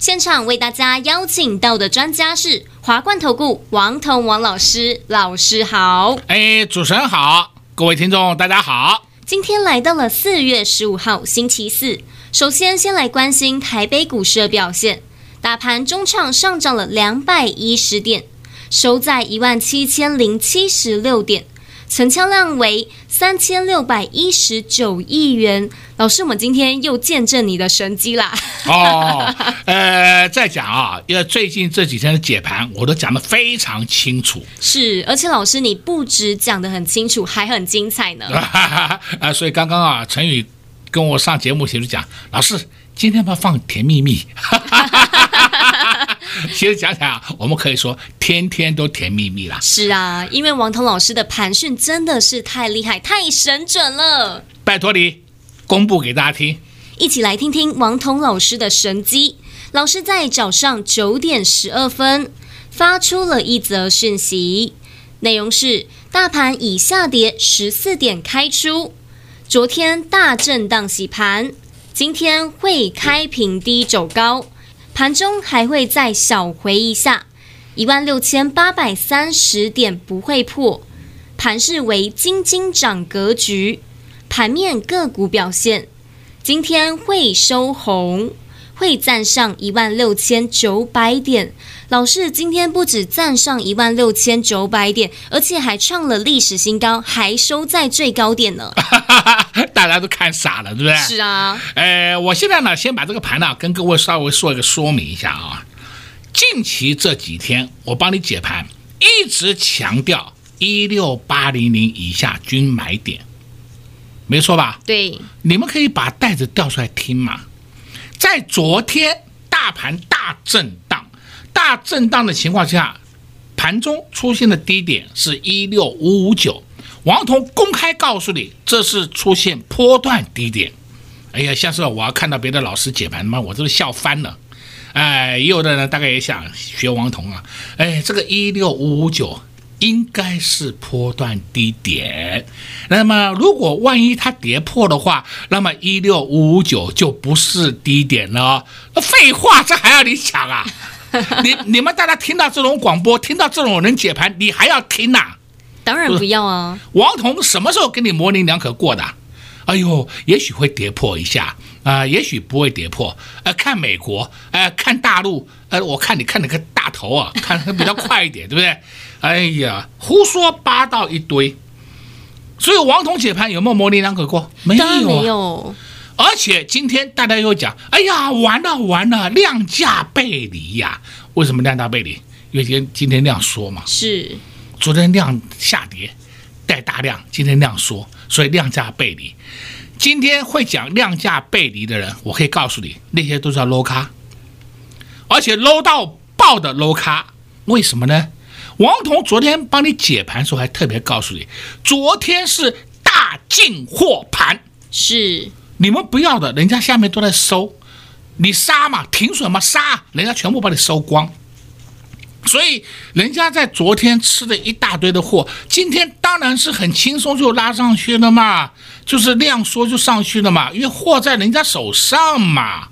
现场为大家邀请到的专家是华冠投顾王彤王老师，老师好。哎，主持人好，各位听众大家好。今天来到了四月十五号星期四，首先先来关心台北股市的表现，大盘中场上涨了两百一十点，收在一万七千零七十六点。成交量为三千六百一十九亿元。老师，我们今天又见证你的神机啦！哦，呃，再讲啊，因为最近这几天的解盘，我都讲得非常清楚。是，而且老师你不止讲得很清楚，还很精彩呢。啊，所以刚刚啊，陈宇跟我上节目前就讲，老师今天要不要放甜蜜蜜？其实讲讲啊，我们可以说天天都甜蜜蜜啦。是啊，因为王彤老师的盘讯真的是太厉害、太神准了。拜托你公布给大家听，一起来听听王彤老师的神机。老师在早上九点十二分发出了一则讯息，内容是：大盘已下跌十四点开出，昨天大震荡洗盘，今天会开平低走高。盘中还会再小回一下，一万六千八百三十点不会破，盘势为金金涨格局。盘面个股表现，今天会收红，会站上一万六千九百点。老师今天不止站上一万六千九百点，而且还创了历史新高，还收在最高点呢。大家都看傻了，对不对？是啊。呃，我现在呢，先把这个盘呢，跟各位稍微说一个说明一下啊。近期这几天，我帮你解盘，一直强调一六八零零以下均买点，没错吧？对。你们可以把袋子调出来听嘛。在昨天大盘大震荡。大震荡的情况下，盘中出现的低点是一六五五九。王彤公开告诉你，这是出现波段低点。哎呀，像是我要看到别的老师解盘妈，我都是笑翻了。哎，也有的人大概也想学王彤啊。哎，这个一六五五九应该是波段低点。那么，如果万一它跌破的话，那么一六五五九就不是低点了。废话，这还要你讲啊？你你们大家听到这种广播，听到这种人解盘，你还要听呐、啊？当然不要啊！王彤什么时候跟你模棱两可过的？哎呦，也许会跌破一下啊、呃，也许不会跌破。呃，看美国，呃，看大陆，呃，我看你看那个大头啊，看比较快一点，对不对？哎呀，胡说八道一堆。所以王彤解盘有没有模棱两可过？没有、啊，没有。而且今天大家又讲，哎呀，完了完了，量价背离呀！为什么量价背离？因为今天今天量缩嘛。是。昨天量下跌带大量，今天量缩，所以量价背离。今天会讲量价背离的人，我可以告诉你，那些都是 low 咖，而且 low 到爆的 low 咖。为什么呢？王彤昨天帮你解盘的时候还特别告诉你，昨天是大进货盘。是。你们不要的，人家下面都在收，你杀嘛，停损嘛，杀，人家全部把你收光。所以人家在昨天吃的一大堆的货，今天当然是很轻松就拉上去了嘛，就是量缩就上去了嘛，因为货在人家手上嘛。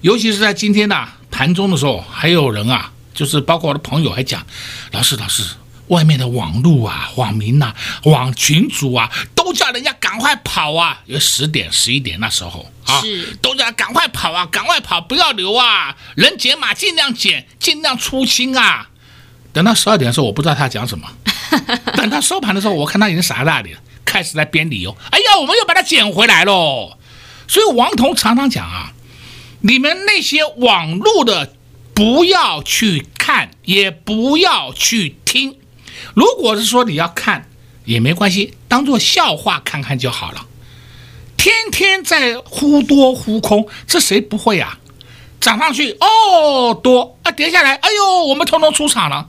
尤其是在今天的盘中的时候，还有人啊，就是包括我的朋友还讲，老师，老师。外面的网路啊、网民呐、啊、网群主啊，都叫人家赶快跑啊！有十点、十一点那时候啊，是都叫赶快跑啊，赶快跑，不要留啊！能减码尽量减，尽量出清啊！等到十二点的时候，我不知道他讲什么。等到收盘的时候，我看他已经傻在那里了，开始在编理由。哎呀，我们又把它捡回来喽！所以王彤常常讲啊，你们那些网络的不要去看，也不要去听。如果是说你要看也没关系，当做笑话看看就好了。天天在忽多忽空，这谁不会啊？涨上去哦多啊，跌下来，哎呦，我们统统出场了。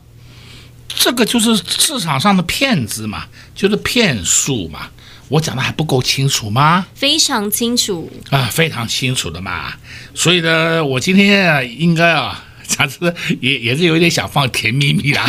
这个就是市场上的骗子嘛，就是骗术嘛。我讲的还不够清楚吗？非常清楚啊，非常清楚的嘛。所以呢，我今天啊，应该啊，讲是也也是有点想放甜蜜蜜啦。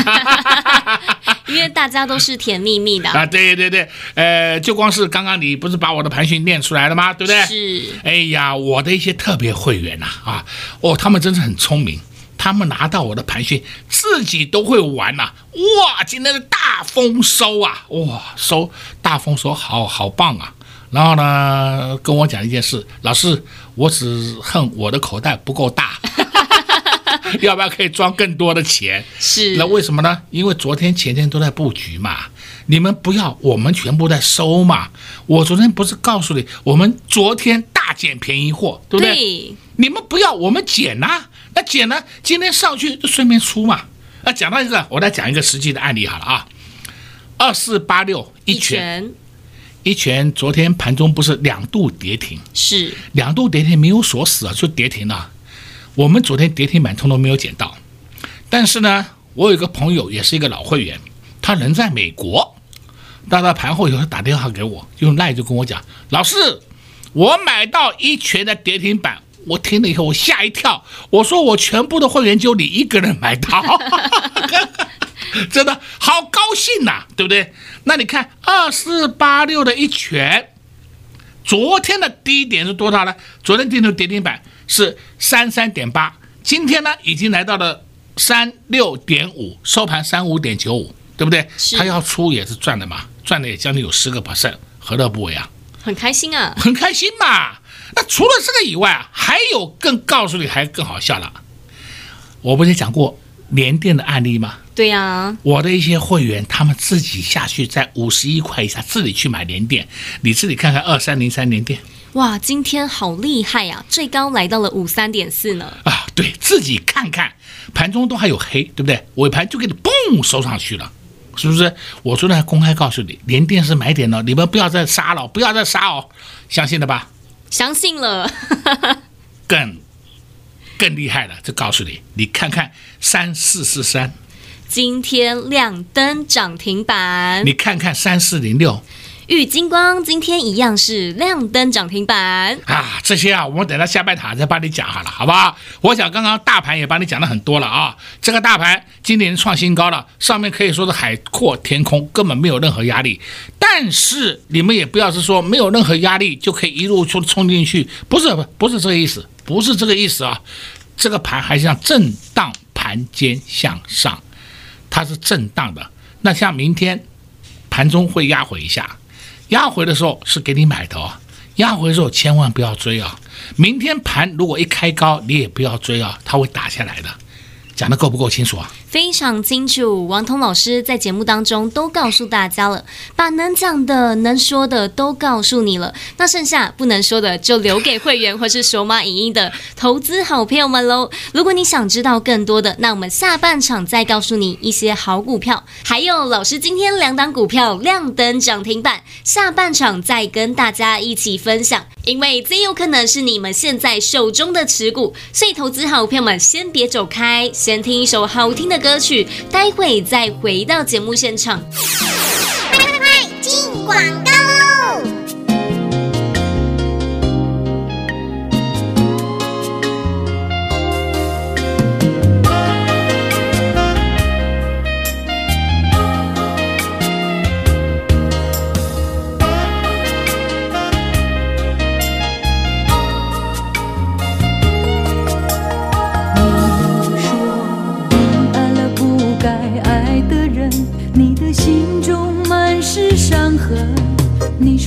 因为大家都是甜蜜蜜的啊，对对对，呃，就光是刚刚你不是把我的盘讯念出来了吗？对不对？是。哎呀，我的一些特别会员呐，啊，哦，他们真是很聪明。他们拿到我的盘讯，自己都会玩呐、啊！哇，今天的大丰收啊！哇，收大丰收，好好棒啊！然后呢，跟我讲一件事，老师，我只恨我的口袋不够大，要不要可以装更多的钱？是，那为什么呢？因为昨天前天都在布局嘛，你们不要，我们全部在收嘛。我昨天不是告诉你，我们昨天大捡便宜货，对不对？对。你们不要，我们捡呐、啊。那捡呢？今天上去就顺便出嘛。那，讲到一个，我来讲一个实际的案例好了啊。二四八六一拳，一拳昨天盘中不是两度跌停？是两度跌停没有锁死啊，就跌停了。我们昨天跌停板通通没有捡到。但是呢，我有一个朋友也是一个老会员，他人在美国，到了盘后以后他打电话给我，用赖就跟我讲：“老师，我买到一拳的跌停板。”我听了以后，我吓一跳。我说我全部的会员就你一个人买到，真的好高兴呐、对不对？那你看二四八六的一拳，昨天的低点是多少呢？昨天定的跌停板是三三点八，今天呢已经来到了三六点五，收盘三五点九五，对不对？他要出也是赚的嘛，赚的也将近有十个 percent，何乐不为啊？很开心啊，很开心嘛。那除了这个以外啊，还有更告诉你还更好笑了。我不是讲过联电的案例吗？对呀、啊，我的一些会员他们自己下去在五十一块以下自己去买联电，你自己看看二三零三联电。哇，今天好厉害呀、啊，最高来到了五三点四呢。啊，对自己看看，盘中都还有黑，对不对？尾盘就给你嘣收上去了，是不是？我昨天还公开告诉你，连电是买点了，你们不要再杀了，不要再杀哦，相信了吧？相信了，更更厉害了，就告诉你，你看看三四四三，今天亮灯涨停板，你看看三四零六。玉金光今天一样是亮灯涨停板啊！这些啊，我们等到下半场再帮你讲好了，好不好？我想刚刚大盘也帮你讲了很多了啊。这个大盘今年创新高了，上面可以说是海阔天空，根本没有任何压力。但是你们也不要是说没有任何压力就可以一路冲冲进去，不是不不是这个意思，不是这个意思啊。这个盘还是像震荡盘间向上，它是震荡的。那像明天盘中会压回一下。压回的时候是给你买的啊，压回的时候千万不要追啊！明天盘如果一开高，你也不要追啊，它会打下来的。讲的够不够清楚啊？非常清楚，王彤老师在节目当中都告诉大家了，把能讲的、能说的都告诉你了，那剩下不能说的就留给会员或是手码影音的投资好朋友们喽。如果你想知道更多的，那我们下半场再告诉你一些好股票，还有老师今天两档股票亮灯涨停板，下半场再跟大家一起分享，因为这有可能是你们现在手中的持股，所以投资好朋友们先别走开，先听一首好听的歌曲，待会再回到节目现场。快快快，进广告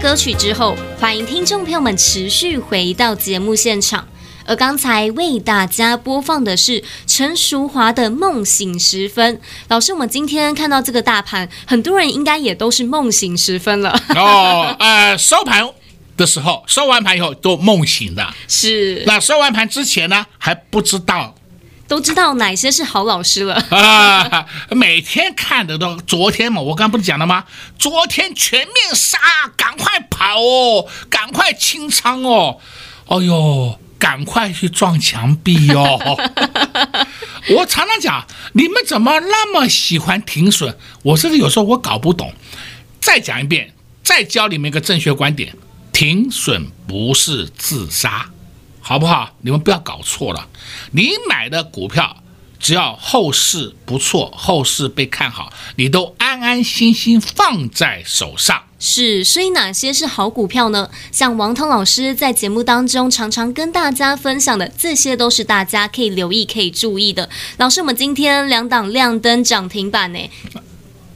歌曲之后，欢迎听众朋友们持续回到节目现场。而刚才为大家播放的是陈淑华的《梦醒时分》。老师，我们今天看到这个大盘，很多人应该也都是梦醒时分了。哦，呃，收盘的时候，收完盘以后都梦醒的。是。那收完盘之前呢，还不知道。都知道哪些是好老师了 啊！每天看的都，昨天嘛，我刚不是讲了吗？昨天全面杀，赶快跑哦，赶快清仓哦，哦哟，赶快去撞墙壁哦！我常常讲，你们怎么那么喜欢停损？我甚至有时候我搞不懂。再讲一遍，再教你们一个正确观点：停损不是自杀。好不好？你们不要搞错了。你买的股票，只要后市不错，后市被看好，你都安安心心放在手上。是，所以哪些是好股票呢？像王涛老师在节目当中常常跟大家分享的，这些都是大家可以留意、可以注意的。老师，我们今天两档亮灯涨停板呢，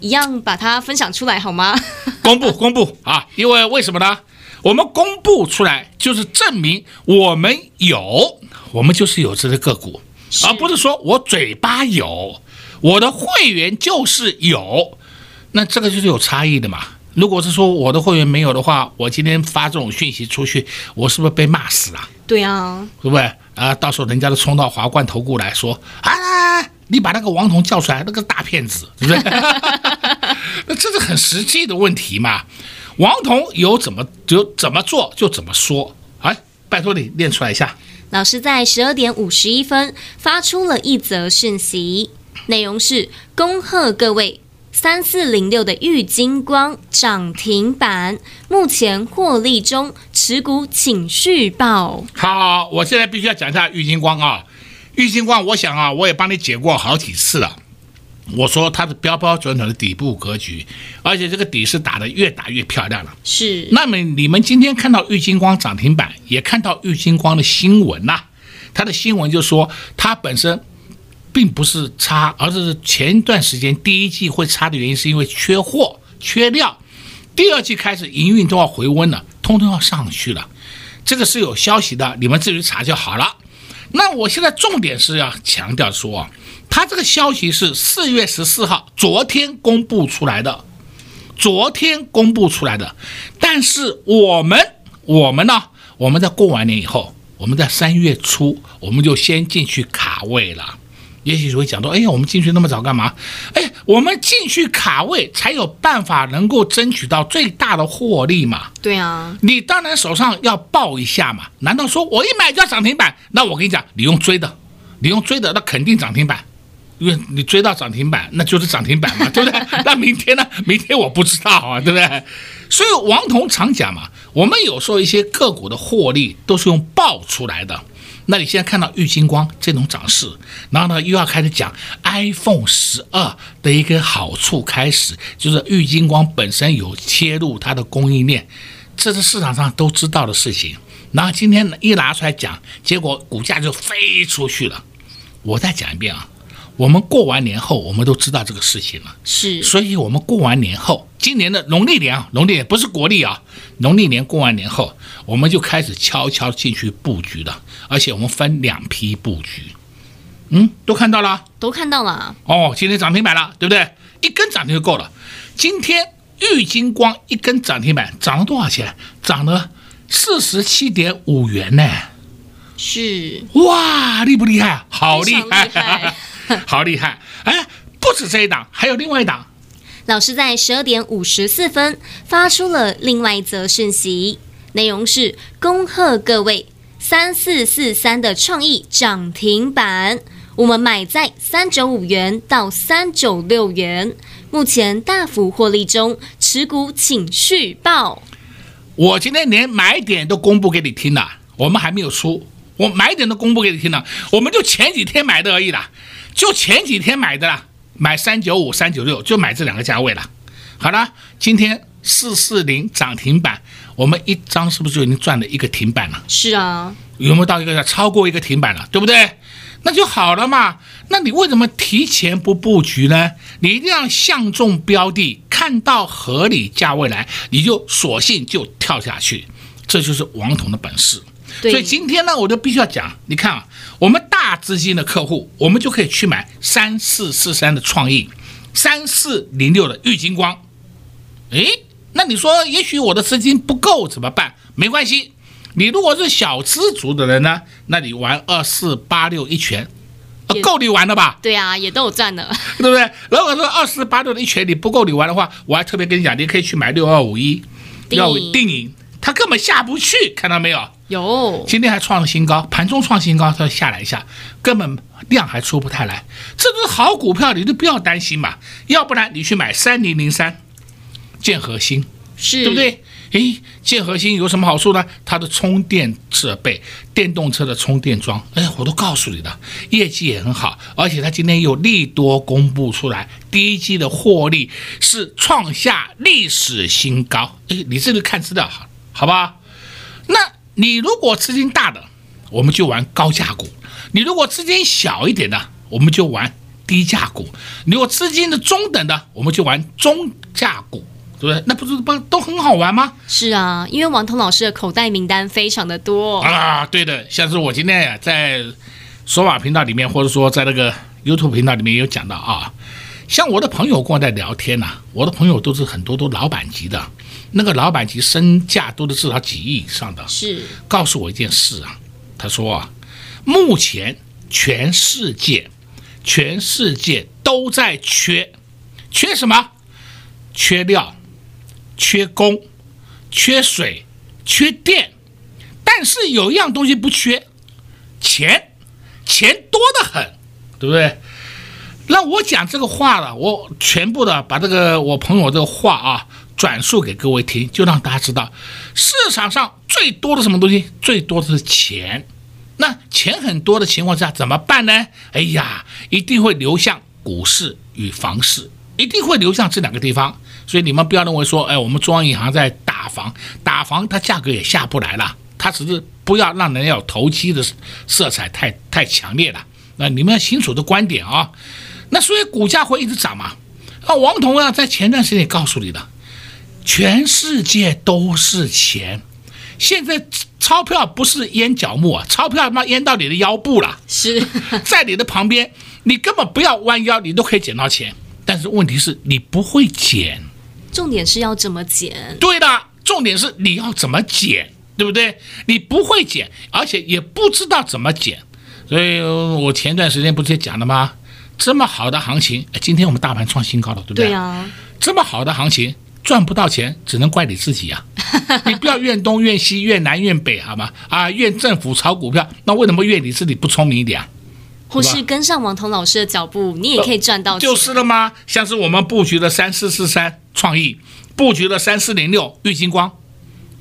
一样把它分享出来好吗？公布，公布啊！因为为什么呢？我们公布出来，就是证明我们有，我们就是有这个个股，而不是说我嘴巴有，我的会员就是有，那这个就是有差异的嘛。如果是说我的会员没有的话，我今天发这种讯息出去，我是不是被骂死啊？对啊，对不对？啊，到时候人家都冲到华冠投顾来说，啊，你把那个王彤叫出来，那个大骗子，对不对？那这是很实际的问题嘛。王彤有怎么就怎么做就怎么说，哎，拜托你念出来一下。老师在十二点五十一分发出了一则讯息，内容是恭贺各位三四零六的玉金光涨停板，目前获利中，持股请续报。好，我现在必须要讲一下玉金光啊，玉金光，我想啊，我也帮你解过好几次了。我说它是标标准准的底部格局，而且这个底是打得越打越漂亮了。是。那么你们今天看到玉金光涨停板，也看到玉金光的新闻呐、啊，它的新闻就说它本身并不是差，而是前一段时间第一季会差的原因是因为缺货、缺料，第二季开始营运都要回温了，通通要上去了。这个是有消息的，你们自己查就好了。那我现在重点是要强调说。他这个消息是四月十四号，昨天公布出来的，昨天公布出来的。但是我们，我们呢？我们在过完年以后，我们在三月初，我们就先进去卡位了。也许会讲到，哎呀，我们进去那么早干嘛？哎，我们进去卡位才有办法能够争取到最大的获利嘛。对啊，你当然手上要报一下嘛。难道说我一买就要涨停板？那我跟你讲，你用追的，你用追的，那肯定涨停板。因为你追到涨停板，那就是涨停板嘛，对不对？那明天呢？明天我不知道啊，对不对？所以王彤常讲嘛，我们有时候一些个股的获利都是用爆出来的。那你现在看到玉金光这种涨势，然后呢又要开始讲 iPhone 十二的一个好处，开始就是玉金光本身有切入它的供应链，这是市场上都知道的事情。然后今天呢一拿出来讲，结果股价就飞出去了。我再讲一遍啊。我们过完年后，我们都知道这个事情了。是，所以我们过完年后，今年的农历年啊，农历年不是国历啊，农历年过完年后，我们就开始悄悄进去布局了，而且我们分两批布局。嗯，都看到了，都看到了。哦，今天涨停板了，对不对？一根涨停就够了。今天玉金光一根涨停板涨了多少钱？涨了四十七点五元呢。是，哇，厉不厉害？好厉害！好厉害！哎，不止这一档，还有另外一档。老师在十二点五十四分发出了另外一则讯息，内容是恭贺各位三四四三的创意涨停板，我们买在三九五元到三九六元，目前大幅获利中，持股请续报。我今天连买点都公布给你听了，我们还没有出，我买点都公布给你听了，我们就前几天买的而已啦。就前几天买的啦，买三九五、三九六，就买这两个价位了。好了，今天四四零涨停板，我们一张是不是就已经赚了一个停板了？是啊，有没有到一个超过一个停板了？对不对？那就好了嘛。那你为什么提前不布局呢？你一定要相中标的，看到合理价位来，你就索性就跳下去，这就是王彤的本事。对所以今天呢，我就必须要讲，你看啊，我们大资金的客户，我们就可以去买三四四三的创意，三四零六的玉金光。诶，那你说，也许我的资金不够怎么办？没关系，你如果是小资族的人呢，那你玩二四八六一拳，呃，够你玩了吧？对啊，也都有赚的，对不对？如果说二四八六的一拳你不够你玩的话，我还特别跟你讲，你可以去买六二五一，要定影，它根本下不去，看到没有？有，今天还创了新高，盘中创新高，它下来一下，根本量还出不太来，这都是好股票，你就不要担心嘛。要不然你去买三零零三，建和兴，是对不对？诶，建和兴有什么好处呢？它的充电设备，电动车的充电桩，哎，我都告诉你了，业绩也很好，而且它今天有利多公布出来，第一季的获利是创下历史新高。哎，你这个看资料好，好吧？那。你如果资金大的，我们就玩高价股；你如果资金小一点的，我们就玩低价股；你如果资金的中等的，我们就玩中价股，对不对？那不是不都很好玩吗？是啊，因为王彤老师的口袋名单非常的多啊。对的，像是我今天呀，在说法频道里面，或者说在那个 YouTube 频道里面有讲到啊，像我的朋友跟我在聊天呐、啊，我的朋友都是很多都老板级的。那个老板级身价都是至少几亿以上的，是告诉我一件事啊，他说啊，目前全世界，全世界都在缺，缺什么？缺料，缺工，缺水，缺电，但是有一样东西不缺，钱，钱多得很，对不对？那我讲这个话了，我全部的把这个我朋友这个话啊。转述给各位听，就让大家知道市场上最多的什么东西？最多的是钱。那钱很多的情况下怎么办呢？哎呀，一定会流向股市与房市，一定会流向这两个地方。所以你们不要认为说，哎，我们中央银行在打房，打房它价格也下不来了，它只是不要让人有投机的色彩太太强烈了。那你们要清楚的观点啊。那所以股价会一直涨嘛？那王彤啊，在前段时间也告诉你的。全世界都是钱，现在钞票不是淹脚目啊，钞票他妈淹到你的腰部了。是 在你的旁边，你根本不要弯腰，你都可以捡到钱。但是问题是你不会捡，重点是要怎么捡？对的，重点是你要怎么捡，对不对？你不会捡，而且也不知道怎么捡。所以我前段时间不是也讲了吗？这么好的行情，今天我们大盘创新高了，对不对？对啊，这么好的行情。赚不到钱，只能怪你自己呀、啊！你不要怨东怨西怨南怨北，好吗？啊，怨政府炒股票，那为什么怨你自己不聪明一点啊？或是跟上王彤老师的脚步，你也可以赚到钱。就是了吗？像是我们布局的三四四三创意，布局的三四零六玉金光。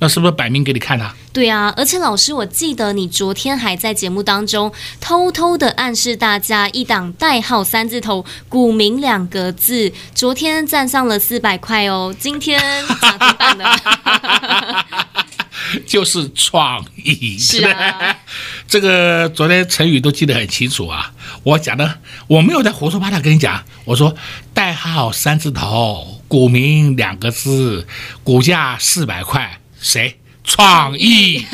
那是不是摆明给你看的？对啊，而且老师，我记得你昨天还在节目当中偷偷的暗示大家一档代号三字头、股民两个字，昨天站上了四百块哦，今天涨停板了，就是创意，是啊，这个昨天成语都记得很清楚啊。我讲的我没有在胡说八道跟你讲，我说代号三字头，股民两个字，股价四百块。谁？创意？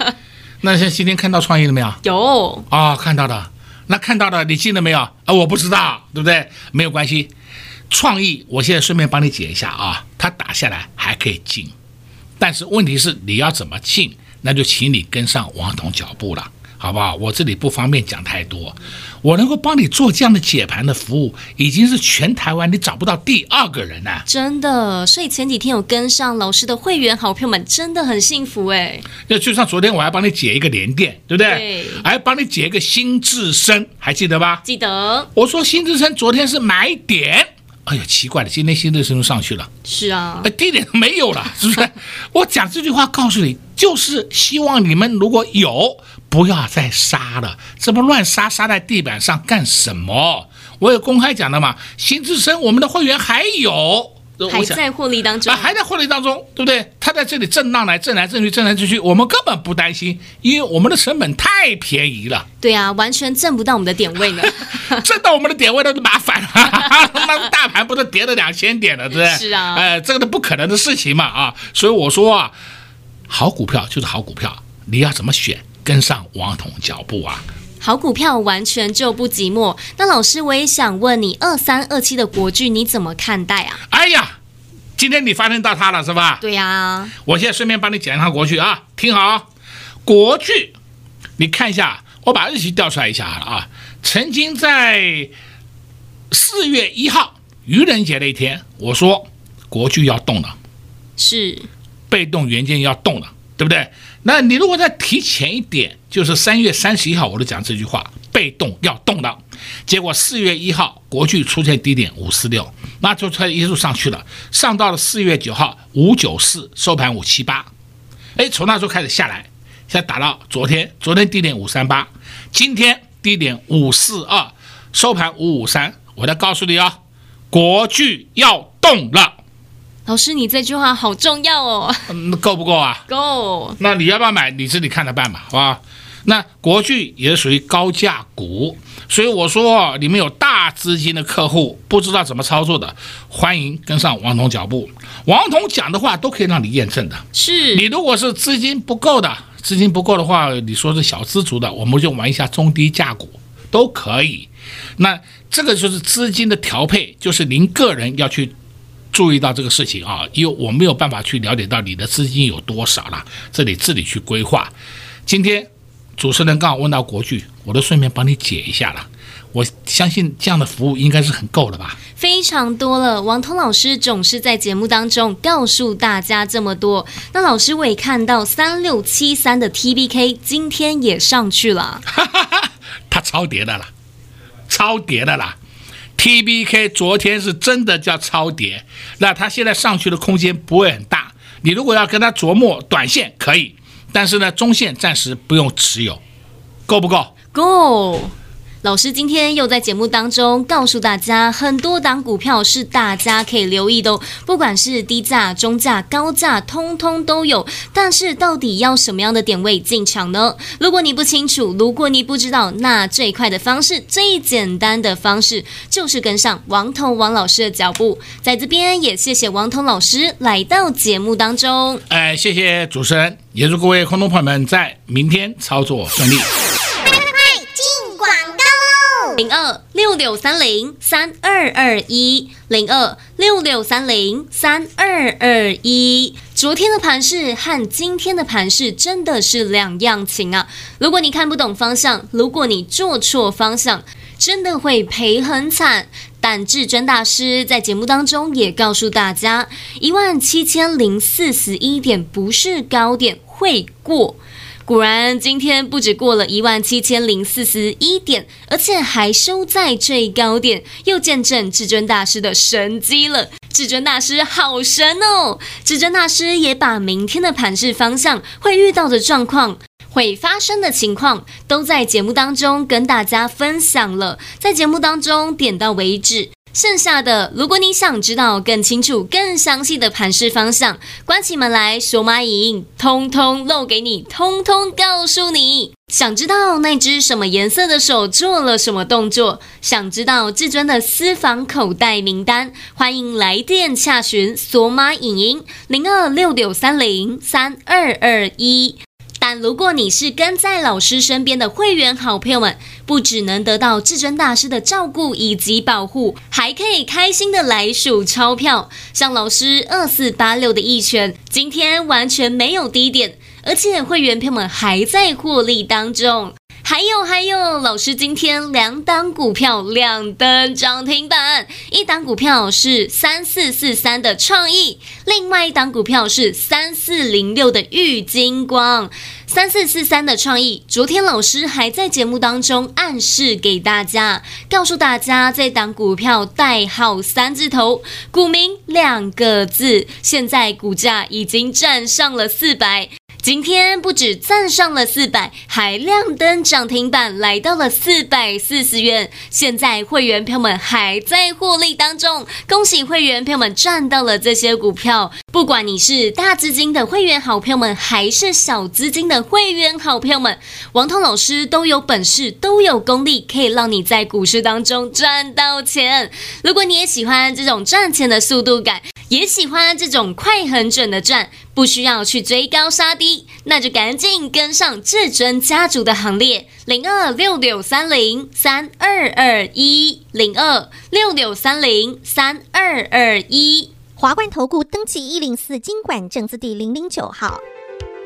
那像今天看到创意了没有？有啊、哦，看到的。那看到的，你进了没有？啊，我不知道，对不对？没有关系。创意，我现在顺便帮你解一下啊。它打下来还可以进，但是问题是你要怎么进？那就请你跟上王彤脚步了。好不好？我这里不方便讲太多，我能够帮你做这样的解盘的服务，已经是全台湾你找不到第二个人了。真的，所以前几天有跟上老师的会员好朋友们，真的很幸福哎。那就像昨天我还帮你解一个连电，对不对？对。还帮你解一个新智深，还记得吧？记得。我说新智深昨天是买点，哎呀，奇怪了，今天新智深又上去了。是啊。哎，低点没有了，是不是？我讲这句话告诉你，就是希望你们如果有。不要再杀了，这么乱杀，杀在地板上干什么？我有公开讲的嘛。新智深，我们的会员还有，还在获利当中，啊，还在获利当中，对不对？他在这里震荡来震来震去震来震去，我们根本不担心，因为我们的成本太便宜了。对啊，完全震不到我们的点位呢，震到我们的点位那就麻烦了。那大盘不是跌了两千点了，对不对？是啊，呃，这个都不可能的事情嘛啊！所以我说啊，好股票就是好股票，你要怎么选？跟上王彤脚步啊！好股票完全就不寂寞。那老师，我也想问你，二三二七的国剧你怎么看待啊？哎呀！今天你发现到它了是吧？对呀、啊，我现在顺便帮你讲一下国剧啊，听好，国剧，你看一下，我把日期调出来一下啊，曾经在四月一号愚人节那一天，我说国剧要动了，是被动元件要动了，对不对？那你如果再提前一点，就是三月三十一号，我都讲这句话，被动要动了。结果四月一号，国巨出现低点五四六，那就它一路上去了，上到了四月九号五九四，收盘五七八，哎，从那时候开始下来，现在打到昨天，昨天低点五三八，今天低点五四二，收盘五五三。我再告诉你啊，国巨要动了。老师，你这句话好重要哦。嗯，够不够啊？够。那你要不要买？你自己看着办吧，好吧？那国巨也是属于高价股，所以我说，你们有大资金的客户不知道怎么操作的，欢迎跟上王彤脚步。王彤讲的话都可以让你验证的。是你如果是资金不够的，资金不够的话，你说是小资族的，我们就玩一下中低价股都可以。那这个就是资金的调配，就是您个人要去注意到这个事情啊，因为我没有办法去了解到你的资金有多少了，这里自己去规划。今天。主持人刚好问到国巨，我都顺便帮你解一下了。我相信这样的服务应该是很够了吧？非常多了。王通老师总是在节目当中告诉大家这么多。那老师我也看到三六七三的 TBK 今天也上去了，它超跌的啦，超跌的啦。TBK 昨天是真的叫超跌，那它现在上去的空间不会很大。你如果要跟它琢磨短线可以。但是呢，中线暂时不用持有，够不够？够。老师今天又在节目当中告诉大家，很多档股票是大家可以留意的，不管是低价、中价、高价，通通都有。但是到底要什么样的点位进场呢？如果你不清楚，如果你不知道，那最快的方式、最简单的方式，就是跟上王彤王老师的脚步。在这边也谢谢王彤老师来到节目当中。哎，谢谢主持人，也祝各位观众朋友们在明天操作顺利。零二六六三零三二二一，零二六六三零三二二一。昨天的盘势和今天的盘势真的是两样情啊！如果你看不懂方向，如果你做错方向，真的会赔很惨。但至尊大师在节目当中也告诉大家，一万七千零四十一点不是高点，会过。果然，今天不止过了一万七千零四十一点，而且还收在最高点，又见证至尊大师的神迹了。至尊大师好神哦！至尊大师也把明天的盘势方向、会遇到的状况、会发生的情况，都在节目当中跟大家分享了，在节目当中点到为止。剩下的，如果你想知道更清楚、更详细的盘势方向，关起门来索马影音，通通露给你，通通告诉你。想知道那只什么颜色的手做了什么动作？想知道至尊的私房口袋名单？欢迎来电洽询索马影音零二六六三零三二二一。如果你是跟在老师身边的会员好朋友们，不只能得到至尊大师的照顾以及保护，还可以开心的来数钞票。像老师二四八六的一拳，今天完全没有低点，而且会员朋友们还在获利当中。还有还有，老师今天两档股票亮灯涨停板，一档股票是三四四三的创意，另外一档股票是三四零六的玉金光。三四四三的创意，昨天老师还在节目当中暗示给大家，告诉大家这档股票代号三字头，股名两个字，现在股价已经站上了四百。今天不止站上了四百，还亮灯涨停板，来到了四百四十元。现在会员朋友们还在获利当中，恭喜会员朋友们赚到了这些股票。不管你是大资金的会员好朋友们，还是小资金的会员好朋友们，王彤老师都有本事，都有功力，可以让你在股市当中赚到钱。如果你也喜欢这种赚钱的速度感，也喜欢这种快很准的赚。不需要去追高杀低，那就赶紧跟上至尊家族的行列，零二六六三零三二二一，零二六六三零三二二一。华冠投顾登记一零四经管证字第零零九号。